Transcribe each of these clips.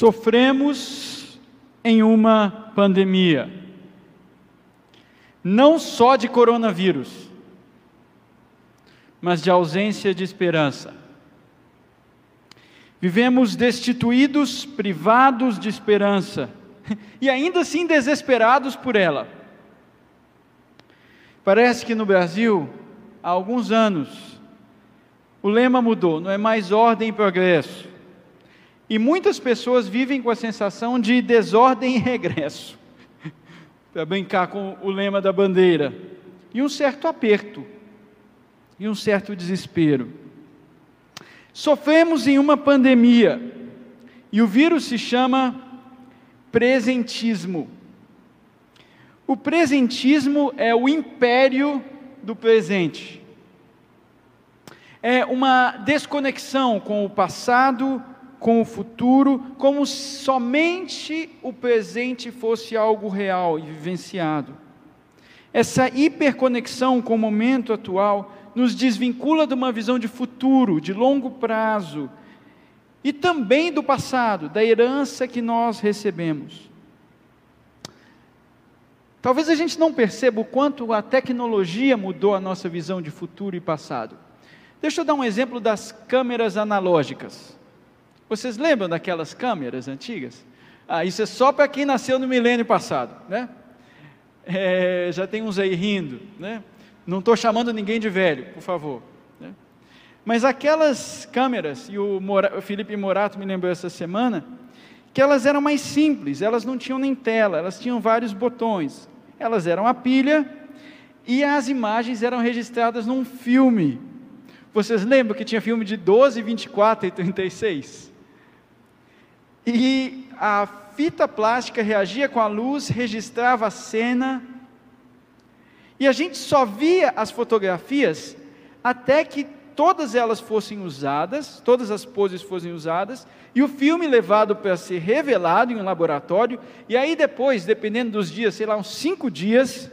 Sofremos em uma pandemia, não só de coronavírus, mas de ausência de esperança. Vivemos destituídos, privados de esperança e ainda assim desesperados por ela. Parece que no Brasil, há alguns anos, o lema mudou, não é mais ordem e progresso. E muitas pessoas vivem com a sensação de desordem e regresso, para brincar com o lema da bandeira, e um certo aperto, e um certo desespero. Sofremos em uma pandemia e o vírus se chama presentismo. O presentismo é o império do presente. É uma desconexão com o passado, com o futuro, como somente o presente fosse algo real e vivenciado. Essa hiperconexão com o momento atual nos desvincula de uma visão de futuro, de longo prazo, e também do passado, da herança que nós recebemos. Talvez a gente não perceba o quanto a tecnologia mudou a nossa visão de futuro e passado. Deixa eu dar um exemplo das câmeras analógicas. Vocês lembram daquelas câmeras antigas? Ah, isso é só para quem nasceu no milênio passado, né? É, já tem uns aí rindo, né? Não estou chamando ninguém de velho, por favor. Né? Mas aquelas câmeras, e o, o Felipe Morato me lembrou essa semana, que elas eram mais simples, elas não tinham nem tela, elas tinham vários botões. Elas eram a pilha e as imagens eram registradas num filme. Vocês lembram que tinha filme de 12, 24 e 36? E a fita plástica reagia com a luz, registrava a cena e a gente só via as fotografias até que todas elas fossem usadas, todas as poses fossem usadas, e o filme levado para ser revelado em um laboratório, e aí depois, dependendo dos dias, sei lá, uns cinco dias,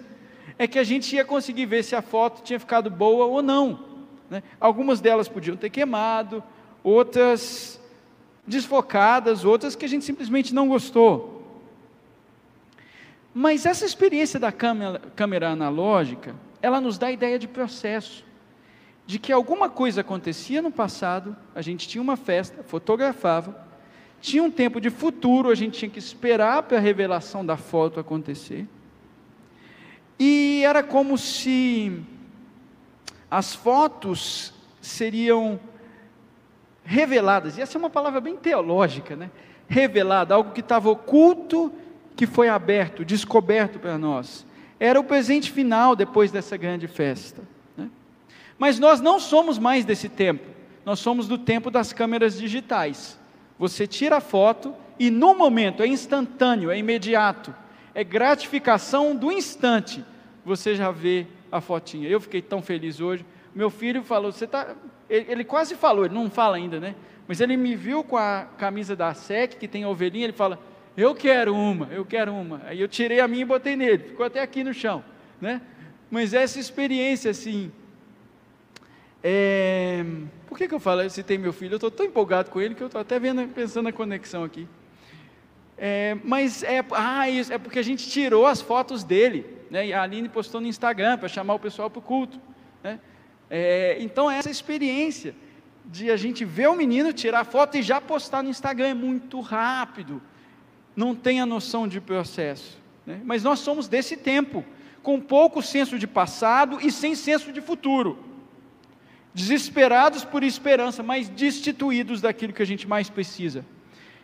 é que a gente ia conseguir ver se a foto tinha ficado boa ou não. Né? Algumas delas podiam ter queimado, outras desfocadas, outras que a gente simplesmente não gostou. Mas essa experiência da câmera, câmera analógica, ela nos dá a ideia de processo. De que alguma coisa acontecia no passado, a gente tinha uma festa, fotografava, tinha um tempo de futuro, a gente tinha que esperar para a revelação da foto acontecer. E era como se as fotos seriam reveladas, e essa é uma palavra bem teológica, né? Revelada, algo que estava oculto que foi aberto, descoberto para nós. Era o presente final depois dessa grande festa. Né? Mas nós não somos mais desse tempo, nós somos do tempo das câmeras digitais. Você tira a foto e no momento, é instantâneo, é imediato, é gratificação do instante, você já vê a fotinha. Eu fiquei tão feliz hoje. Meu filho falou, você tá, ele, ele quase falou, ele não fala ainda, né? Mas ele me viu com a camisa da SEC, que tem a ovelhinha, ele fala, eu quero uma, eu quero uma. Aí eu tirei a minha e botei nele, ficou até aqui no chão, né? Mas essa experiência assim, é... por que, que eu falo, eu citei meu filho, eu estou tão empolgado com ele que eu estou até vendo, pensando na conexão aqui. É, mas é, ah, isso, é porque a gente tirou as fotos dele, né? E a Aline postou no Instagram para chamar o pessoal para o culto, né? É, então essa experiência de a gente ver o menino tirar foto e já postar no Instagram é muito rápido não tem a noção de processo. Né? Mas nós somos desse tempo, com pouco senso de passado e sem senso de futuro. Desesperados por esperança, mas destituídos daquilo que a gente mais precisa.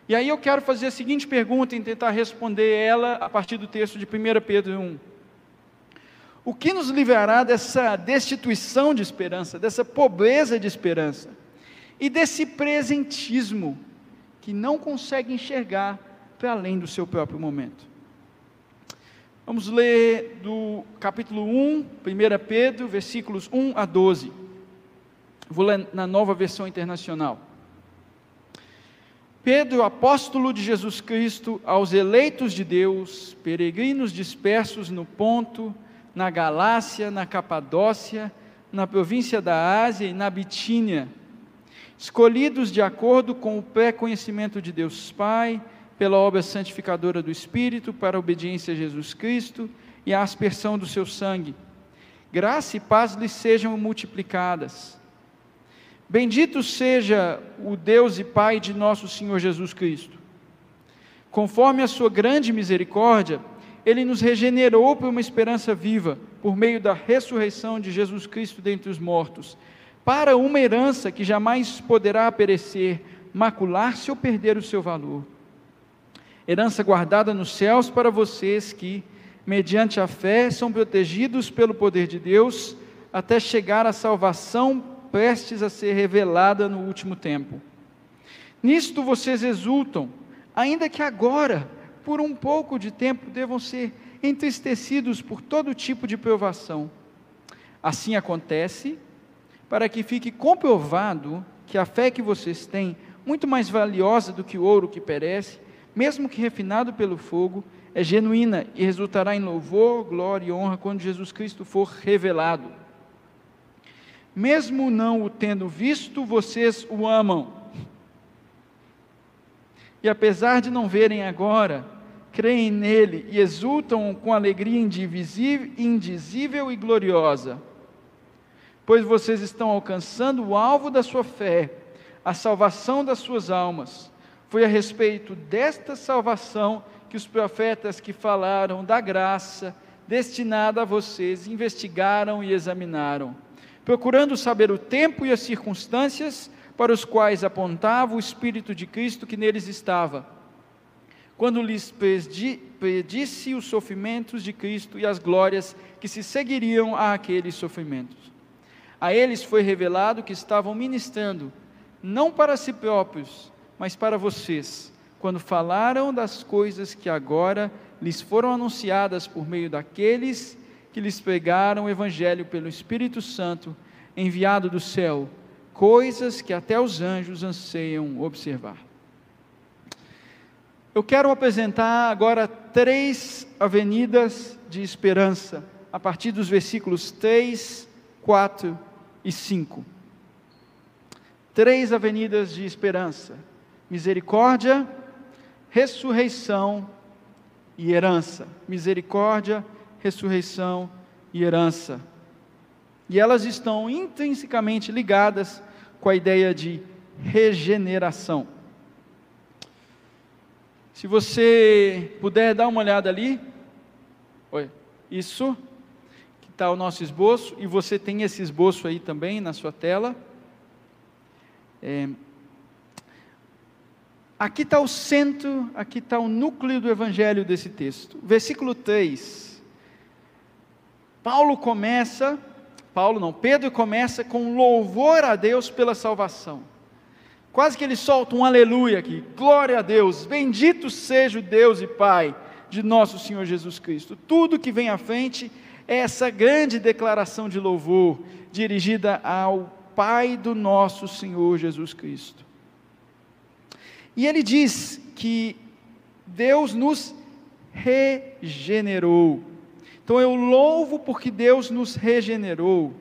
E aí eu quero fazer a seguinte pergunta e tentar responder ela a partir do texto de 1 Pedro 1. O que nos livrará dessa destituição de esperança, dessa pobreza de esperança e desse presentismo que não consegue enxergar para além do seu próprio momento. Vamos ler do capítulo 1, 1 Pedro, versículos 1 a 12. Vou ler na nova versão internacional. Pedro, apóstolo de Jesus Cristo, aos eleitos de Deus, peregrinos dispersos no Ponto, na Galácia, na Capadócia, na província da Ásia e na Bitínia, escolhidos de acordo com o pré-conhecimento de Deus Pai, pela obra santificadora do Espírito, para a obediência a Jesus Cristo e a aspersão do seu sangue. Graça e paz lhes sejam multiplicadas. Bendito seja o Deus e Pai de nosso Senhor Jesus Cristo. Conforme a sua grande misericórdia, ele nos regenerou para uma esperança viva, por meio da ressurreição de Jesus Cristo dentre os mortos, para uma herança que jamais poderá perecer, macular-se ou perder o seu valor. Herança guardada nos céus para vocês que, mediante a fé, são protegidos pelo poder de Deus, até chegar à salvação prestes a ser revelada no último tempo. Nisto vocês exultam, ainda que agora, por um pouco de tempo, devam ser entristecidos por todo tipo de provação. Assim acontece para que fique comprovado que a fé que vocês têm, muito mais valiosa do que o ouro que perece, mesmo que refinado pelo fogo, é genuína e resultará em louvor, glória e honra quando Jesus Cristo for revelado. Mesmo não o tendo visto, vocês o amam. E apesar de não verem agora, creem nele e exultam com alegria indizível e gloriosa, pois vocês estão alcançando o alvo da sua fé, a salvação das suas almas. Foi a respeito desta salvação que os profetas que falaram da graça destinada a vocês investigaram e examinaram, procurando saber o tempo e as circunstâncias para os quais apontava o Espírito de Cristo que neles estava quando lhes pedisse os sofrimentos de Cristo e as glórias que se seguiriam a aqueles sofrimentos. A eles foi revelado que estavam ministrando, não para si próprios, mas para vocês, quando falaram das coisas que agora lhes foram anunciadas por meio daqueles que lhes pregaram o Evangelho pelo Espírito Santo, enviado do céu, coisas que até os anjos anseiam observar. Eu quero apresentar agora três avenidas de esperança, a partir dos versículos 3, 4 e 5. Três avenidas de esperança: misericórdia, ressurreição e herança. Misericórdia, ressurreição e herança. E elas estão intrinsecamente ligadas com a ideia de regeneração. Se você puder dar uma olhada ali, Oi, isso, que está o nosso esboço, e você tem esse esboço aí também na sua tela. É, aqui está o centro, aqui está o núcleo do evangelho desse texto. Versículo 3. Paulo começa, Paulo não, Pedro começa com louvor a Deus pela salvação. Quase que ele solta um aleluia aqui. Glória a Deus. Bendito seja o Deus e Pai de nosso Senhor Jesus Cristo. Tudo que vem à frente é essa grande declaração de louvor dirigida ao Pai do nosso Senhor Jesus Cristo. E ele diz que Deus nos regenerou. Então eu louvo porque Deus nos regenerou.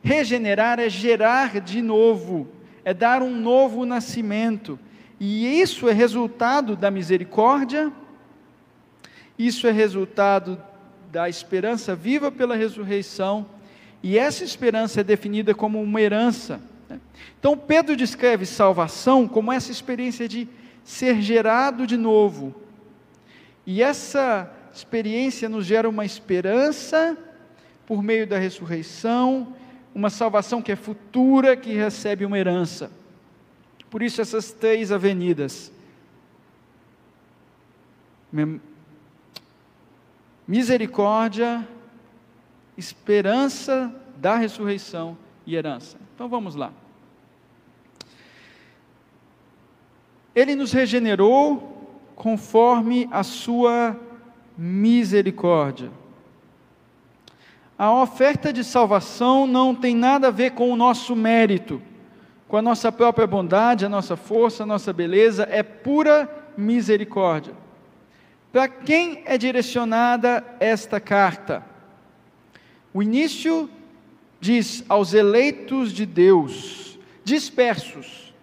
Regenerar é gerar de novo é dar um novo nascimento. E isso é resultado da misericórdia, isso é resultado da esperança viva pela ressurreição, e essa esperança é definida como uma herança. Né? Então, Pedro descreve salvação como essa experiência de ser gerado de novo. E essa experiência nos gera uma esperança por meio da ressurreição uma salvação que é futura, que recebe uma herança. Por isso, essas três avenidas: misericórdia, esperança da ressurreição e herança. Então vamos lá. Ele nos regenerou conforme a sua misericórdia. A oferta de salvação não tem nada a ver com o nosso mérito, com a nossa própria bondade, a nossa força, a nossa beleza, é pura misericórdia. Para quem é direcionada esta carta? O início diz aos eleitos de Deus, dispersos,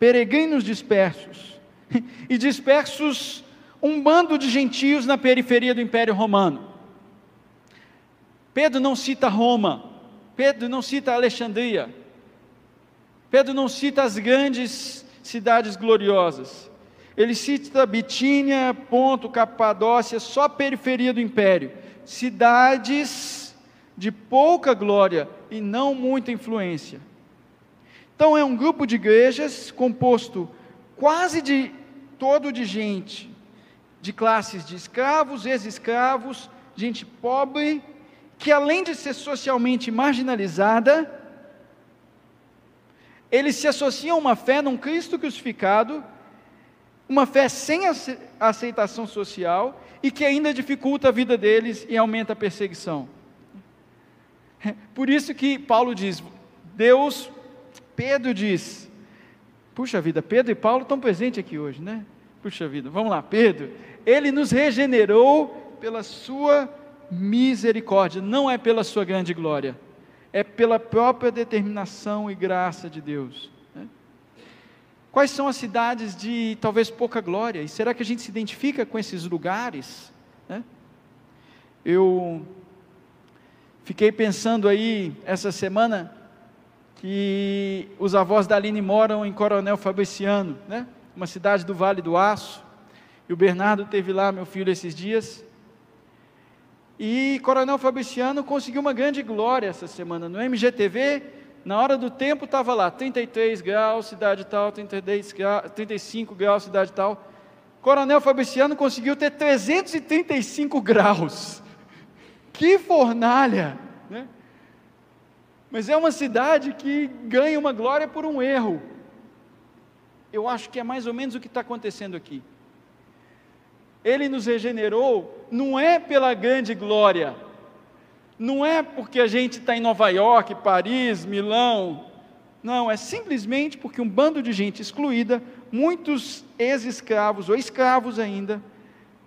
peregrinos dispersos, e dispersos um bando de gentios na periferia do Império Romano. Pedro não cita Roma, Pedro não cita Alexandria, Pedro não cita as grandes cidades gloriosas. Ele cita Bitínia, Ponto, Capadócia, só periferia do império. Cidades de pouca glória e não muita influência. Então é um grupo de igrejas composto quase de todo de gente, de classes de escravos, ex-escravos, gente pobre, que além de ser socialmente marginalizada, eles se associam a uma fé num Cristo crucificado uma fé sem aceitação social e que ainda dificulta a vida deles e aumenta a perseguição. Por isso que Paulo diz, Deus, Pedro diz, puxa vida, Pedro e Paulo estão presentes aqui hoje, né? Puxa vida, vamos lá, Pedro, ele nos regenerou pela sua misericórdia, não é pela sua grande glória, é pela própria determinação e graça de Deus. Quais são as cidades de talvez pouca glória? E será que a gente se identifica com esses lugares? Né? Eu fiquei pensando aí essa semana que os avós da Aline moram em Coronel Fabriciano, né? uma cidade do Vale do Aço. E o Bernardo teve lá, meu filho, esses dias. E Coronel Fabriciano conseguiu uma grande glória essa semana. No MGTV, na hora do tempo estava lá, 33 graus, cidade tal, 33 graus, 35 graus, cidade tal. Coronel Fabriciano conseguiu ter 335 graus. Que fornalha! Né? Mas é uma cidade que ganha uma glória por um erro. Eu acho que é mais ou menos o que está acontecendo aqui. Ele nos regenerou, não é pela grande glória, não é porque a gente está em Nova York, Paris, Milão. Não, é simplesmente porque um bando de gente excluída, muitos ex-escravos ou escravos ainda,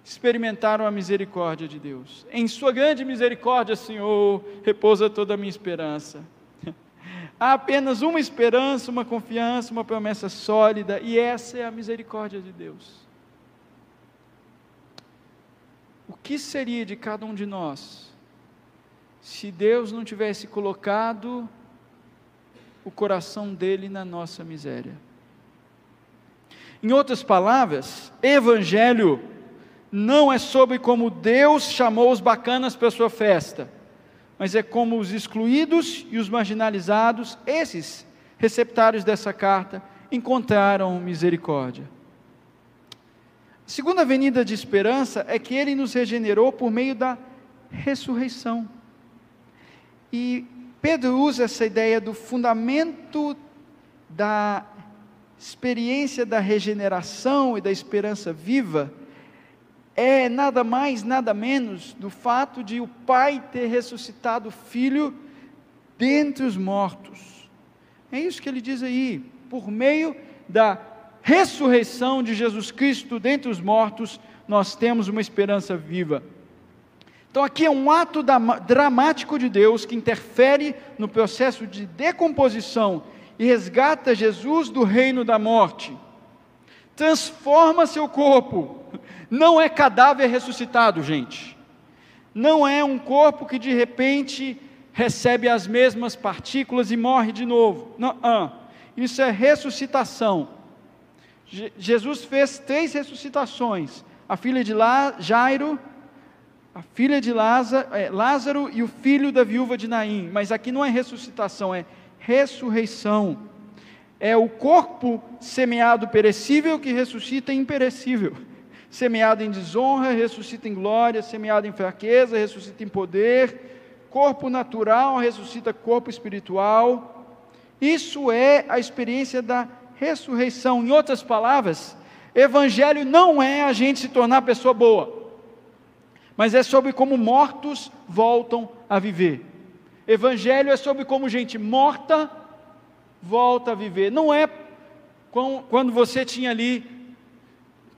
experimentaram a misericórdia de Deus. Em Sua grande misericórdia, Senhor, repousa toda a minha esperança. Há apenas uma esperança, uma confiança, uma promessa sólida, e essa é a misericórdia de Deus. O que seria de cada um de nós se Deus não tivesse colocado o coração dele na nossa miséria. Em outras palavras, evangelho não é sobre como Deus chamou os bacanas para sua festa, mas é como os excluídos e os marginalizados, esses receptários dessa carta, encontraram misericórdia. Segunda avenida de esperança é que ele nos regenerou por meio da ressurreição. E Pedro usa essa ideia do fundamento da experiência da regeneração e da esperança viva é nada mais, nada menos do fato de o Pai ter ressuscitado o Filho dentre os mortos. É isso que ele diz aí, por meio da ressurreição de Jesus Cristo dentre os mortos, nós temos uma esperança viva. Então, aqui é um ato dramático de Deus que interfere no processo de decomposição e resgata Jesus do reino da morte. Transforma seu corpo. Não é cadáver ressuscitado, gente. Não é um corpo que de repente recebe as mesmas partículas e morre de novo. Não, isso é ressuscitação. Je Jesus fez três ressuscitações: a filha de Lá, Jairo a filha de Lázaro, é, Lázaro e o filho da viúva de Naim. Mas aqui não é ressuscitação, é ressurreição. É o corpo semeado perecível que ressuscita imperecível. Semeado em desonra, ressuscita em glória, semeado em fraqueza, ressuscita em poder. Corpo natural ressuscita corpo espiritual. Isso é a experiência da ressurreição. Em outras palavras, evangelho não é a gente se tornar pessoa boa mas é sobre como mortos voltam a viver. Evangelho é sobre como gente morta volta a viver. Não é quando você tinha ali,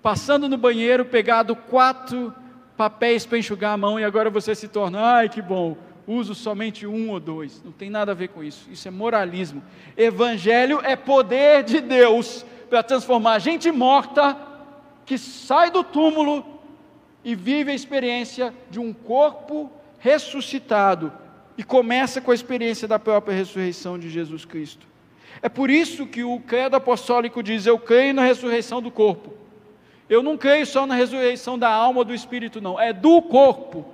passando no banheiro, pegado quatro papéis para enxugar a mão e agora você se torna, ai que bom, uso somente um ou dois. Não tem nada a ver com isso. Isso é moralismo. Evangelho é poder de Deus para transformar gente morta que sai do túmulo e vive a experiência de um corpo ressuscitado e começa com a experiência da própria ressurreição de Jesus Cristo. É por isso que o credo apostólico diz: Eu creio na ressurreição do corpo. Eu não creio só na ressurreição da alma ou do espírito, não, é do corpo,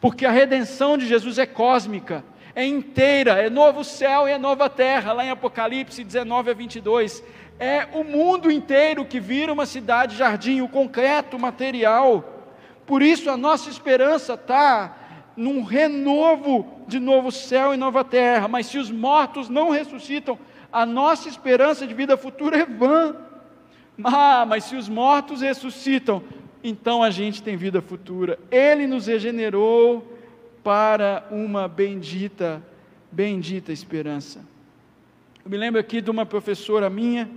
porque a redenção de Jesus é cósmica, é inteira, é novo céu e é nova terra, lá em Apocalipse 19 a 22. É o mundo inteiro que vira uma cidade-jardim, o concreto, material. Por isso a nossa esperança está num renovo de novo céu e nova terra. Mas se os mortos não ressuscitam, a nossa esperança de vida futura é vã. Ah, mas se os mortos ressuscitam, então a gente tem vida futura. Ele nos regenerou para uma bendita, bendita esperança. Eu me lembro aqui de uma professora minha,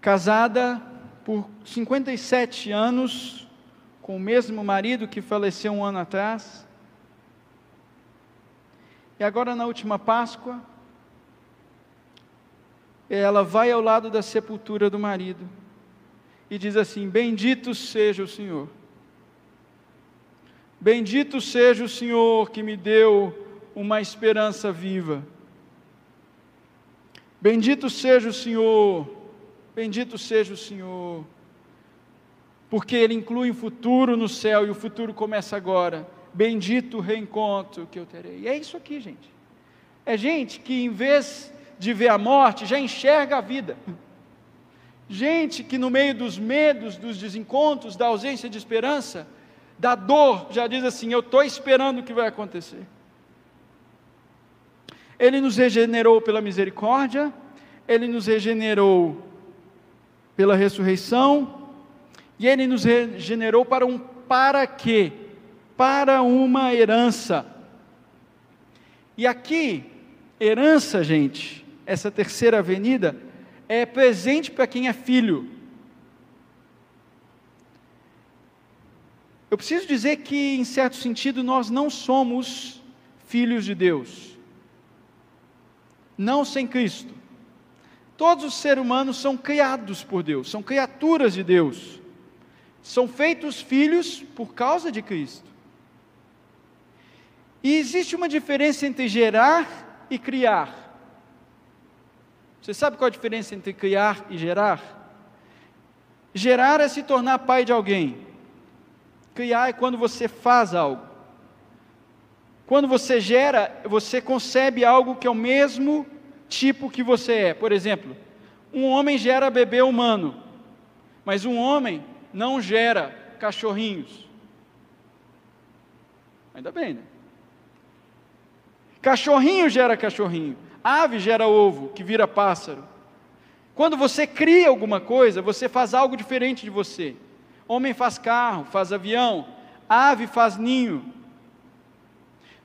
casada por 57 anos, com o mesmo marido que faleceu um ano atrás. E agora, na última Páscoa, ela vai ao lado da sepultura do marido e diz assim: Bendito seja o Senhor. Bendito seja o Senhor que me deu uma esperança viva. Bendito seja o Senhor, bendito seja o Senhor porque ele inclui o futuro no céu e o futuro começa agora. Bendito o reencontro que eu terei. E é isso aqui, gente. É gente que, em vez de ver a morte, já enxerga a vida. Gente que, no meio dos medos, dos desencontros, da ausência de esperança, da dor, já diz assim: Eu estou esperando o que vai acontecer. Ele nos regenerou pela misericórdia, ele nos regenerou pela ressurreição, e Ele nos regenerou para um para quê? Para uma herança. E aqui, herança, gente, essa terceira avenida, é presente para quem é filho. Eu preciso dizer que, em certo sentido, nós não somos filhos de Deus. Não sem Cristo. Todos os seres humanos são criados por Deus, são criaturas de Deus são feitos filhos por causa de Cristo. E existe uma diferença entre gerar e criar. Você sabe qual a diferença entre criar e gerar? Gerar é se tornar pai de alguém. Criar é quando você faz algo. Quando você gera, você concebe algo que é o mesmo tipo que você é. Por exemplo, um homem gera bebê humano, mas um homem não gera cachorrinhos. Ainda bem, né? Cachorrinho gera cachorrinho, ave gera ovo, que vira pássaro. Quando você cria alguma coisa, você faz algo diferente de você. Homem faz carro, faz avião, ave faz ninho.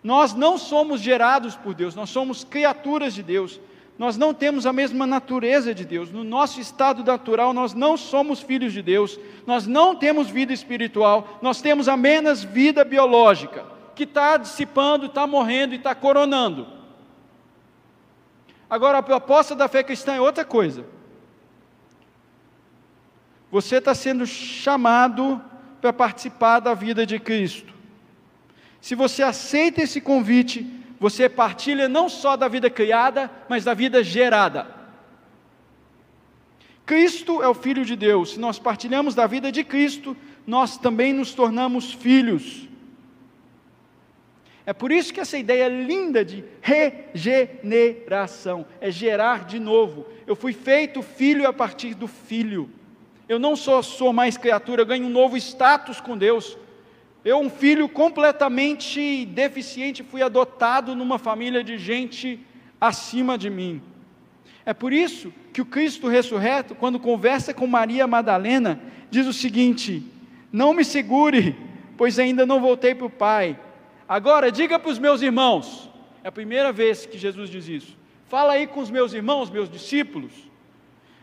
Nós não somos gerados por Deus, nós somos criaturas de Deus nós não temos a mesma natureza de Deus. No nosso estado natural, nós não somos filhos de Deus, nós não temos vida espiritual, nós temos apenas vida biológica, que está dissipando, está morrendo e está coronando. Agora, a proposta da fé cristã é outra coisa. Você está sendo chamado para participar da vida de Cristo. Se você aceita esse convite, você partilha não só da vida criada, mas da vida gerada. Cristo é o Filho de Deus. Se nós partilhamos da vida de Cristo, nós também nos tornamos filhos. É por isso que essa ideia linda de regeneração é gerar de novo. Eu fui feito filho a partir do filho. Eu não só sou mais criatura, eu ganho um novo status com Deus. Eu, um filho completamente deficiente, fui adotado numa família de gente acima de mim. É por isso que o Cristo ressurreto, quando conversa com Maria Madalena, diz o seguinte: Não me segure, pois ainda não voltei para o Pai. Agora diga para os meus irmãos. É a primeira vez que Jesus diz isso. Fala aí com os meus irmãos, meus discípulos.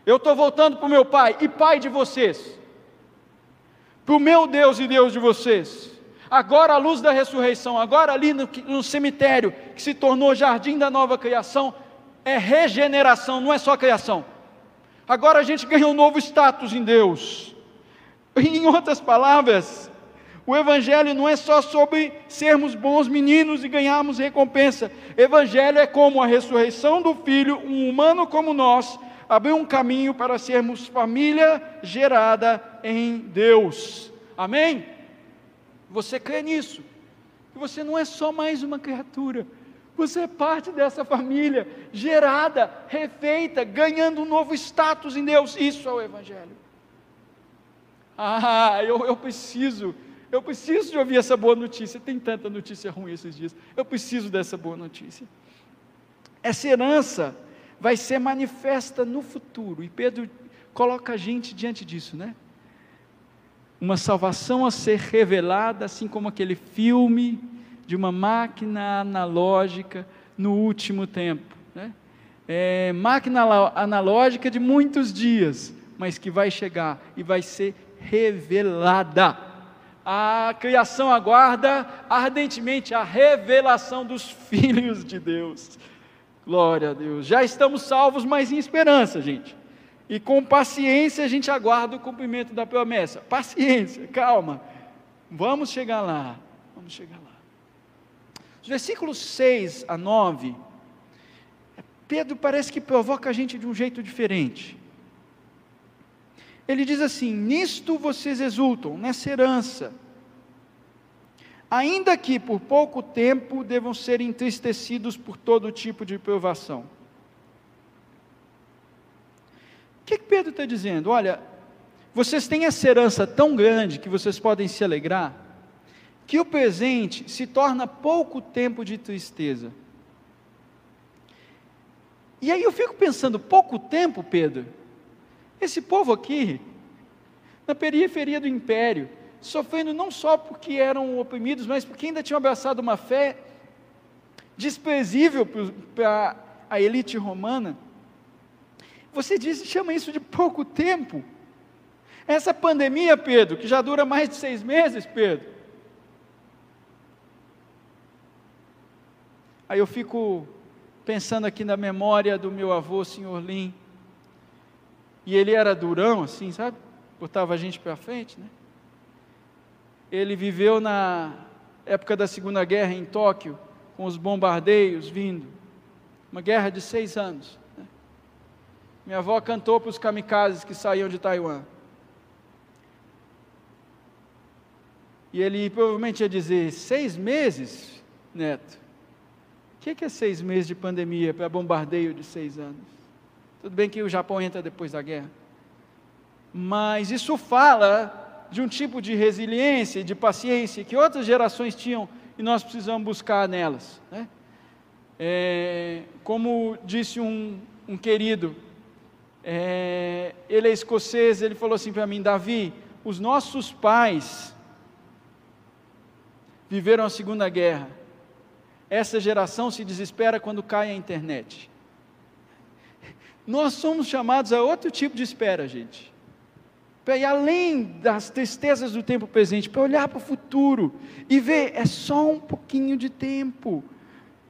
Eu estou voltando para o meu Pai e Pai de vocês para o meu Deus e Deus de vocês. Agora a luz da ressurreição, agora ali no, no cemitério, que se tornou jardim da nova criação, é regeneração, não é só criação. Agora a gente ganha um novo status em Deus. Em outras palavras, o Evangelho não é só sobre sermos bons meninos e ganharmos recompensa. Evangelho é como a ressurreição do Filho, um humano como nós, abriu um caminho para sermos família gerada em Deus. Amém? Você crê nisso? Você não é só mais uma criatura, você é parte dessa família, gerada, refeita, ganhando um novo status em Deus. Isso é o Evangelho. Ah, eu, eu preciso, eu preciso de ouvir essa boa notícia. Tem tanta notícia ruim esses dias. Eu preciso dessa boa notícia. Essa herança vai ser manifesta no futuro. E Pedro coloca a gente diante disso, né? Uma salvação a ser revelada, assim como aquele filme de uma máquina analógica no último tempo. Né? É, máquina analógica de muitos dias, mas que vai chegar e vai ser revelada. A criação aguarda ardentemente a revelação dos filhos de Deus. Glória a Deus. Já estamos salvos, mas em esperança, gente. E com paciência a gente aguarda o cumprimento da promessa. Paciência, calma. Vamos chegar lá. Vamos chegar lá. Os versículos 6 a 9, Pedro parece que provoca a gente de um jeito diferente. Ele diz assim: Nisto vocês exultam, nessa herança, ainda que por pouco tempo devam ser entristecidos por todo tipo de provação. O que, que Pedro está dizendo? Olha, vocês têm essa herança tão grande que vocês podem se alegrar, que o presente se torna pouco tempo de tristeza. E aí eu fico pensando, pouco tempo, Pedro? Esse povo aqui, na periferia do império, sofrendo não só porque eram oprimidos, mas porque ainda tinham abraçado uma fé desprezível para a elite romana. Você diz, chama isso de pouco tempo. Essa pandemia, Pedro, que já dura mais de seis meses, Pedro, Aí eu fico pensando aqui na memória do meu avô, senhor Lim. E ele era durão, assim, sabe? Botava a gente para frente, né? Ele viveu na época da Segunda Guerra em Tóquio, com os bombardeios vindo. Uma guerra de seis anos. Né? Minha avó cantou para os kamikazes que saíam de Taiwan. E ele provavelmente ia dizer: seis meses, neto que, que é seis meses de pandemia para bombardeio de seis anos? Tudo bem que o Japão entra depois da guerra, mas isso fala de um tipo de resiliência e de paciência que outras gerações tinham e nós precisamos buscar nelas. Né? É, como disse um, um querido, é, ele é escocês, ele falou assim para mim: Davi, os nossos pais viveram a Segunda Guerra essa geração se desespera quando cai a internet. Nós somos chamados a outro tipo de espera, gente. Para ir além das tristezas do tempo presente, para olhar para o futuro e ver, é só um pouquinho de tempo.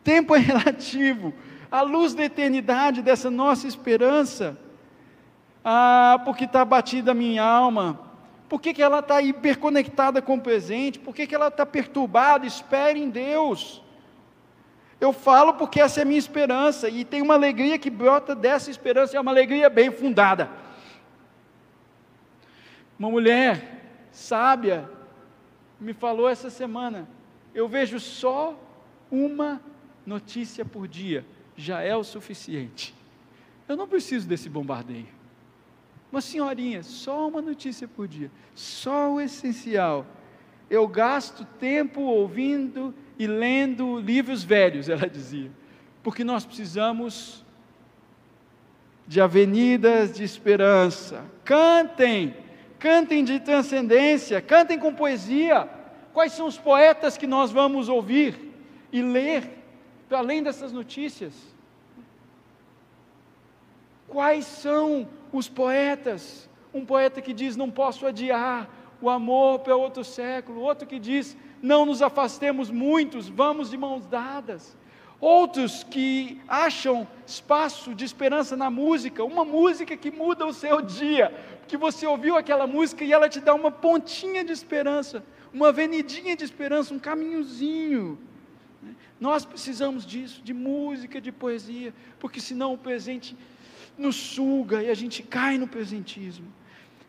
Tempo é relativo. A luz da eternidade, dessa nossa esperança. Ah, porque está batida a minha alma. Por que, que ela está hiperconectada com o presente? Por que, que ela está perturbada? Espere em Deus. Eu falo porque essa é a minha esperança, e tem uma alegria que brota dessa esperança, é uma alegria bem fundada. Uma mulher sábia me falou essa semana: eu vejo só uma notícia por dia, já é o suficiente. Eu não preciso desse bombardeio. Uma senhorinha, só uma notícia por dia, só o essencial. Eu gasto tempo ouvindo e lendo livros velhos, ela dizia, porque nós precisamos de avenidas de esperança. Cantem, cantem de transcendência, cantem com poesia. Quais são os poetas que nós vamos ouvir e ler, para além dessas notícias? Quais são os poetas? Um poeta que diz: Não posso adiar o amor para outro século, outro que diz: não nos afastemos muitos, vamos de mãos dadas. Outros que acham espaço de esperança na música, uma música que muda o seu dia, que você ouviu aquela música e ela te dá uma pontinha de esperança, uma avenidinha de esperança, um caminhozinho. Nós precisamos disso, de música, de poesia, porque senão o presente nos suga e a gente cai no presentismo.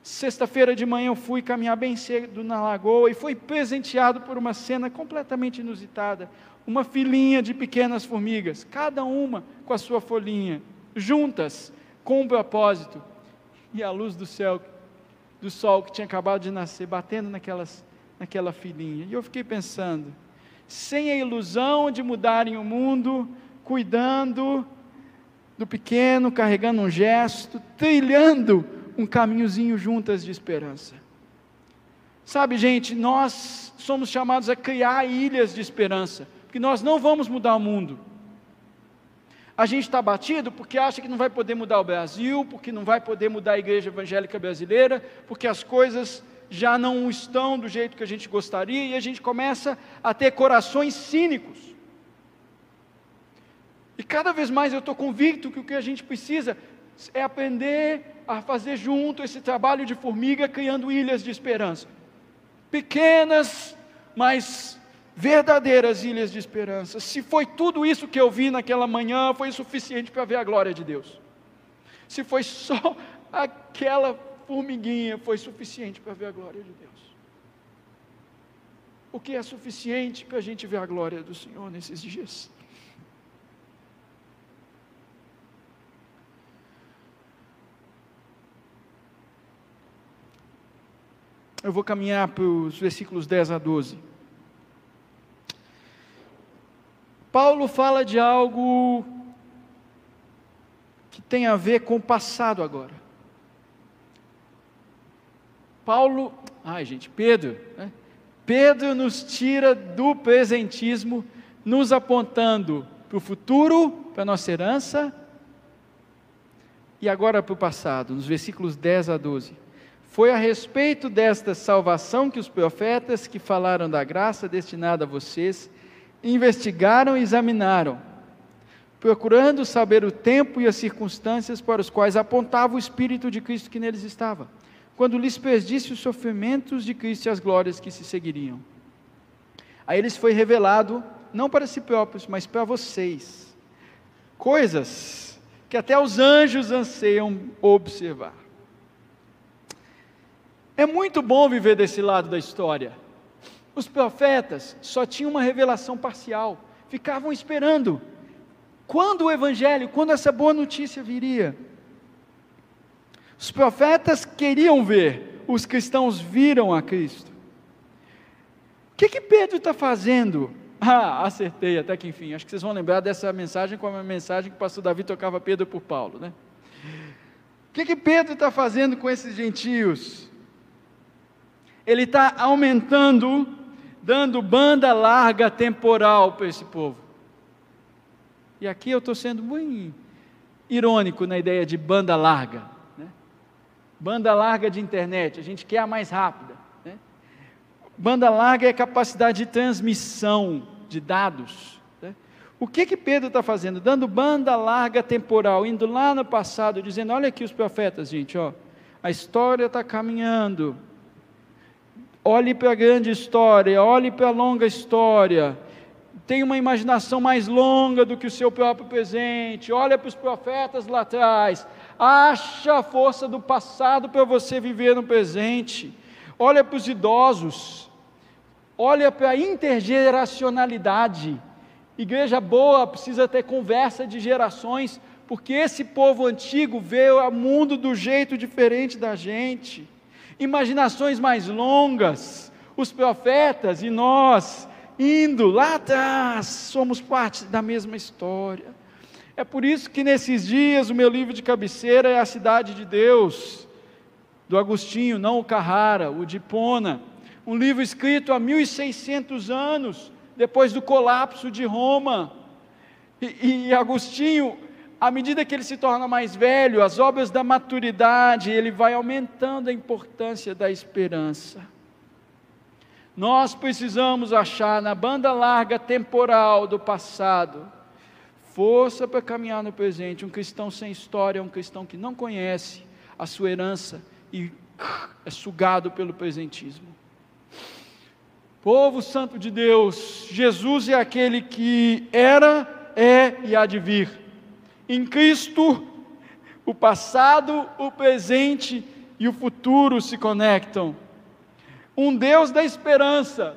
Sexta-feira de manhã eu fui caminhar bem cedo na lagoa e fui presenteado por uma cena completamente inusitada. Uma filinha de pequenas formigas, cada uma com a sua folhinha, juntas, com um propósito. E a luz do céu, do sol que tinha acabado de nascer, batendo naquelas, naquela filinha. E eu fiquei pensando, sem a ilusão de mudarem o mundo, cuidando do pequeno, carregando um gesto, trilhando um caminhozinho juntas de esperança. Sabe, gente, nós somos chamados a criar ilhas de esperança, porque nós não vamos mudar o mundo. A gente está batido porque acha que não vai poder mudar o Brasil, porque não vai poder mudar a igreja evangélica brasileira, porque as coisas já não estão do jeito que a gente gostaria e a gente começa a ter corações cínicos. E cada vez mais eu estou convicto que o que a gente precisa é aprender a fazer junto esse trabalho de formiga, criando ilhas de esperança. Pequenas, mas verdadeiras ilhas de esperança. Se foi tudo isso que eu vi naquela manhã, foi suficiente para ver a glória de Deus. Se foi só aquela formiguinha, foi suficiente para ver a glória de Deus. O que é suficiente para a gente ver a glória do Senhor nesses dias? Eu vou caminhar para os versículos 10 a 12. Paulo fala de algo que tem a ver com o passado agora. Paulo, ai gente, Pedro, né? Pedro nos tira do presentismo, nos apontando para o futuro, para a nossa herança, e agora para o passado, nos versículos 10 a 12. Foi a respeito desta salvação que os profetas que falaram da graça destinada a vocês investigaram e examinaram, procurando saber o tempo e as circunstâncias para os quais apontava o Espírito de Cristo que neles estava, quando lhes perdisse os sofrimentos de Cristo e as glórias que se seguiriam. A eles foi revelado, não para si próprios, mas para vocês, coisas que até os anjos anseiam observar. É muito bom viver desse lado da história. Os profetas só tinham uma revelação parcial, ficavam esperando. Quando o Evangelho, quando essa boa notícia viria? Os profetas queriam ver, os cristãos viram a Cristo. O que, que Pedro está fazendo? Ah, acertei até que enfim. Acho que vocês vão lembrar dessa mensagem como a mensagem que o pastor Davi tocava Pedro por Paulo, né? O que, que Pedro está fazendo com esses gentios? Ele está aumentando, dando banda larga temporal para esse povo. E aqui eu estou sendo muito irônico na ideia de banda larga. Né? Banda larga de internet, a gente quer a mais rápida. Né? Banda larga é capacidade de transmissão de dados. Né? O que que Pedro está fazendo? Dando banda larga temporal, indo lá no passado, dizendo: olha aqui os profetas, gente, ó, a história está caminhando, olhe para a grande história, olhe para a longa história, tenha uma imaginação mais longa do que o seu próprio presente, olha para os profetas lá atrás, acha a força do passado para você viver no presente, olha para os idosos, olha para a intergeracionalidade. Igreja boa precisa ter conversa de gerações, porque esse povo antigo vê o mundo do jeito diferente da gente imaginações mais longas, os profetas e nós, indo lá atrás, somos parte da mesma história. É por isso que nesses dias o meu livro de cabeceira é A Cidade de Deus, do Agostinho, não o Carrara, o de Pona, um livro escrito há 1600 anos, depois do colapso de Roma. E, e Agostinho à medida que ele se torna mais velho, as obras da maturidade, ele vai aumentando a importância da esperança. Nós precisamos achar na banda larga temporal do passado força para caminhar no presente. Um cristão sem história é um cristão que não conhece a sua herança e é sugado pelo presentismo. Povo santo de Deus, Jesus é aquele que era, é e há de vir. Em Cristo, o passado, o presente e o futuro se conectam. Um Deus da esperança,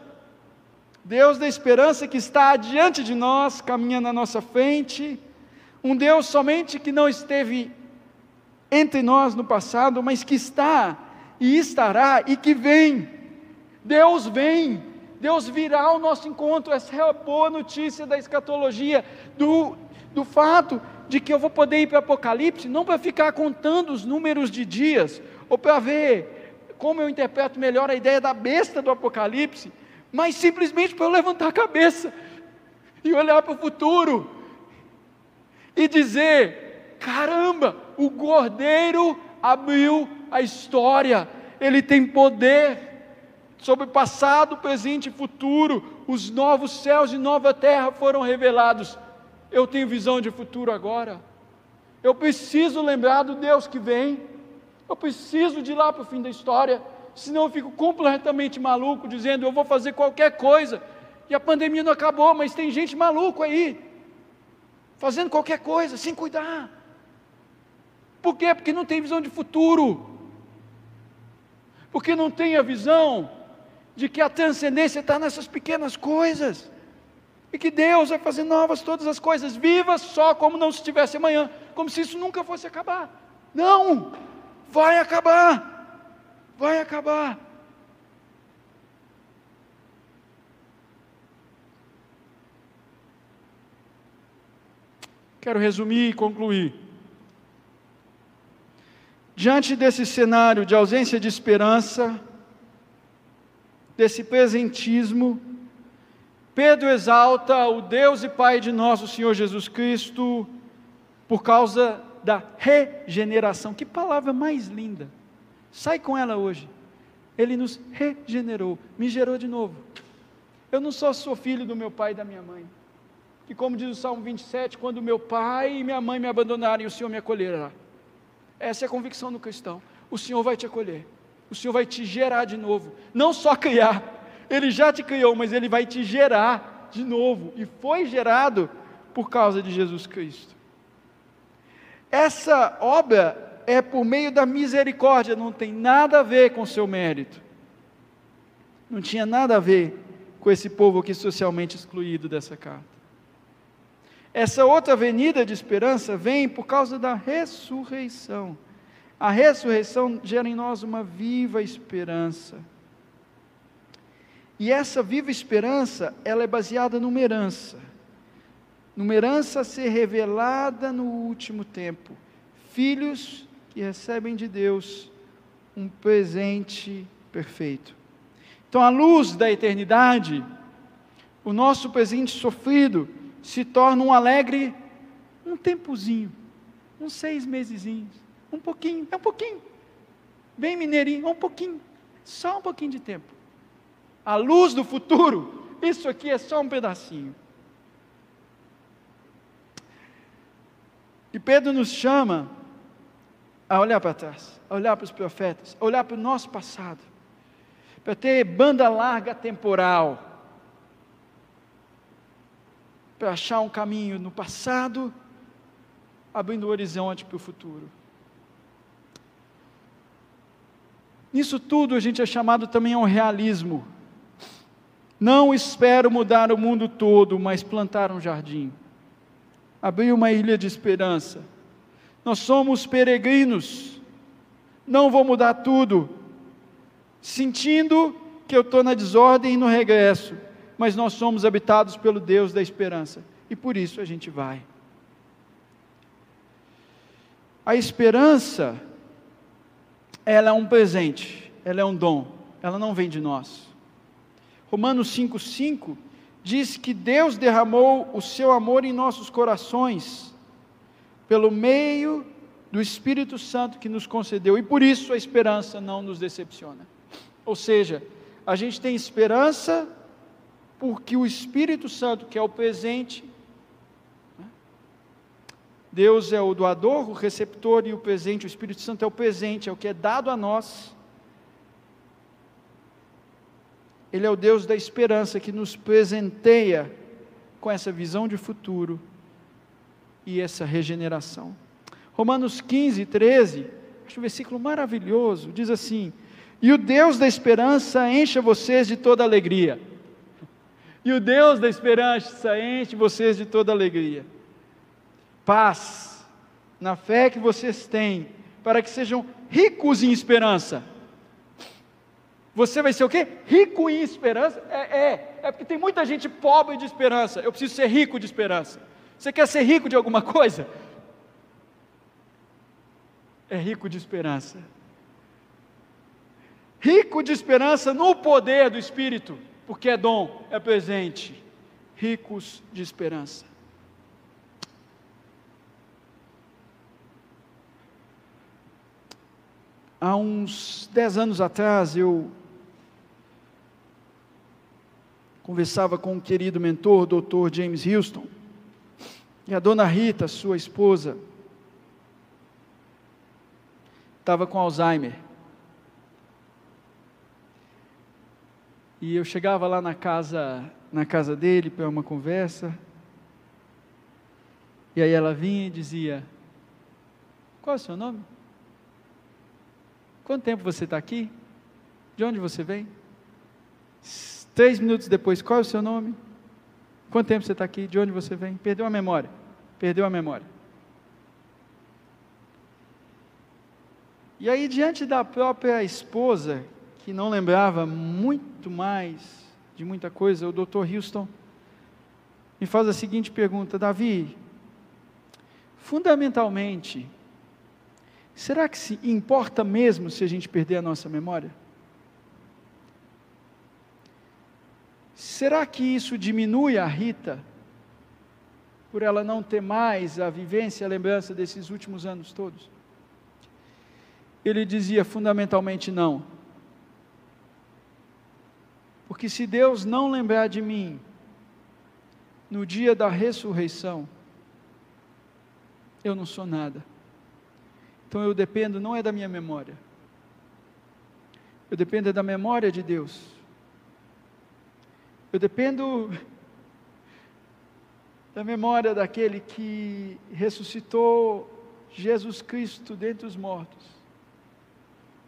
Deus da esperança que está diante de nós, caminha na nossa frente, um Deus somente que não esteve entre nós no passado, mas que está e estará e que vem. Deus vem, Deus virá ao nosso encontro. Essa é a boa notícia da escatologia, do, do fato de que eu vou poder ir para Apocalipse, não para ficar contando os números de dias, ou para ver como eu interpreto melhor a ideia da besta do Apocalipse, mas simplesmente para eu levantar a cabeça e olhar para o futuro e dizer: caramba, o Cordeiro abriu a história, ele tem poder sobre passado, presente e futuro, os novos céus e nova terra foram revelados. Eu tenho visão de futuro agora. Eu preciso lembrar do Deus que vem. Eu preciso de ir lá para o fim da história senão eu fico completamente maluco, dizendo eu vou fazer qualquer coisa, e a pandemia não acabou, mas tem gente maluco aí, fazendo qualquer coisa, sem cuidar. Por quê? Porque não tem visão de futuro, porque não tem a visão de que a transcendência está nessas pequenas coisas, e que Deus vai fazer novas todas as coisas, viva só como não se tivesse amanhã, como se isso nunca fosse acabar. Não, vai acabar vai acabar. Quero resumir e concluir. Diante desse cenário de ausência de esperança, desse presentismo, Pedro exalta o Deus e Pai de nosso Senhor Jesus Cristo por causa da regeneração. Que palavra mais linda! Sai com ela hoje. Ele nos regenerou, me gerou de novo. Eu não só sou filho do meu pai e da minha mãe. Que como diz o Salmo 27, quando meu pai e minha mãe me abandonarem, o Senhor me acolherá. Essa é a convicção do cristão. O Senhor vai te acolher. O Senhor vai te gerar de novo. Não só criar. Ele já te criou, mas ele vai te gerar de novo. E foi gerado por causa de Jesus Cristo. Essa obra é por meio da misericórdia, não tem nada a ver com o seu mérito. Não tinha nada a ver com esse povo aqui socialmente excluído dessa carta. Essa outra avenida de esperança vem por causa da ressurreição. A ressurreição gera em nós uma viva esperança. E essa viva esperança, ela é baseada numa herança. Numa herança a ser revelada no último tempo. Filhos que recebem de Deus um presente perfeito. Então, à luz da eternidade, o nosso presente sofrido se torna um alegre, um tempozinho, uns seis mesezinhos, um pouquinho, é um pouquinho, bem mineirinho, um pouquinho, só um pouquinho de tempo. À luz do futuro, isso aqui é só um pedacinho. E Pedro nos chama a olhar para trás, a olhar para os profetas, a olhar para o nosso passado, para ter banda larga temporal, para achar um caminho no passado, abrindo o horizonte para o futuro. Nisso tudo a gente é chamado também ao realismo. Não espero mudar o mundo todo, mas plantar um jardim. Abrir uma ilha de esperança nós somos peregrinos. Não vou mudar tudo, sentindo que eu estou na desordem e no regresso, mas nós somos habitados pelo Deus da esperança e por isso a gente vai. A esperança, ela é um presente, ela é um dom, ela não vem de nós. Romanos 5,5 diz que Deus derramou o seu amor em nossos corações pelo meio do Espírito Santo que nos concedeu, e por isso a esperança não nos decepciona. Ou seja, A gente tem esperança porque o Espírito Santo, que é o presente, né? Deus é o doador, o receptor e o presente, o Espírito Santo é o presente, é o que é dado a nós. Ele é o Deus da esperança que nos presenteia com essa visão de futuro e essa regeneração. Romanos 15, 13, acho um versículo maravilhoso, diz assim: E o Deus da esperança encha vocês de toda alegria. E o Deus da esperança enche vocês de toda alegria. Paz, na fé que vocês têm, para que sejam ricos em esperança. Você vai ser o quê? Rico em esperança? É, é, é porque tem muita gente pobre de esperança. Eu preciso ser rico de esperança. Você quer ser rico de alguma coisa? É rico de esperança. Rico de esperança no poder do Espírito, porque é dom, é presente. Ricos de esperança. Há uns dez anos atrás eu conversava com um querido mentor, o Dr. James Houston, e a dona Rita, sua esposa, estava com Alzheimer. E eu chegava lá na casa, na casa dele para uma conversa. E aí ela vinha e dizia: Qual é o seu nome? Quanto tempo você está aqui? De onde você vem? Três minutos depois, qual é o seu nome? Quanto tempo você está aqui? De onde você vem? Perdeu a memória. Perdeu a memória. E aí, diante da própria esposa, que não lembrava muito mais de muita coisa, o Dr. Houston me faz a seguinte pergunta: Davi, fundamentalmente, será que se importa mesmo se a gente perder a nossa memória? Será que isso diminui a Rita? Por ela não ter mais a vivência, a lembrança desses últimos anos todos? Ele dizia fundamentalmente não. Porque se Deus não lembrar de mim no dia da ressurreição, eu não sou nada. Então eu dependo não é da minha memória. Eu dependo é da memória de Deus. Eu dependo da memória daquele que ressuscitou Jesus Cristo dentre os mortos,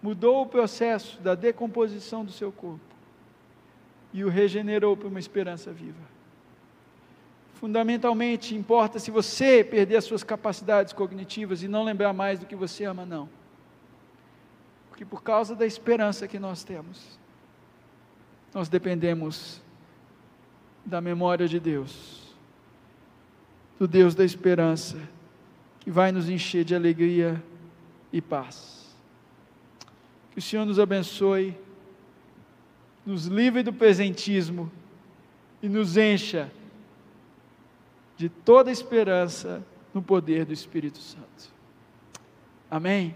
mudou o processo da decomposição do seu corpo e o regenerou para uma esperança viva. Fundamentalmente, importa se você perder as suas capacidades cognitivas e não lembrar mais do que você ama, não. Porque por causa da esperança que nós temos, nós dependemos da memória de Deus, do Deus da esperança, que vai nos encher de alegria e paz. Que o Senhor nos abençoe, nos livre do presentismo e nos encha de toda esperança no poder do Espírito Santo. Amém?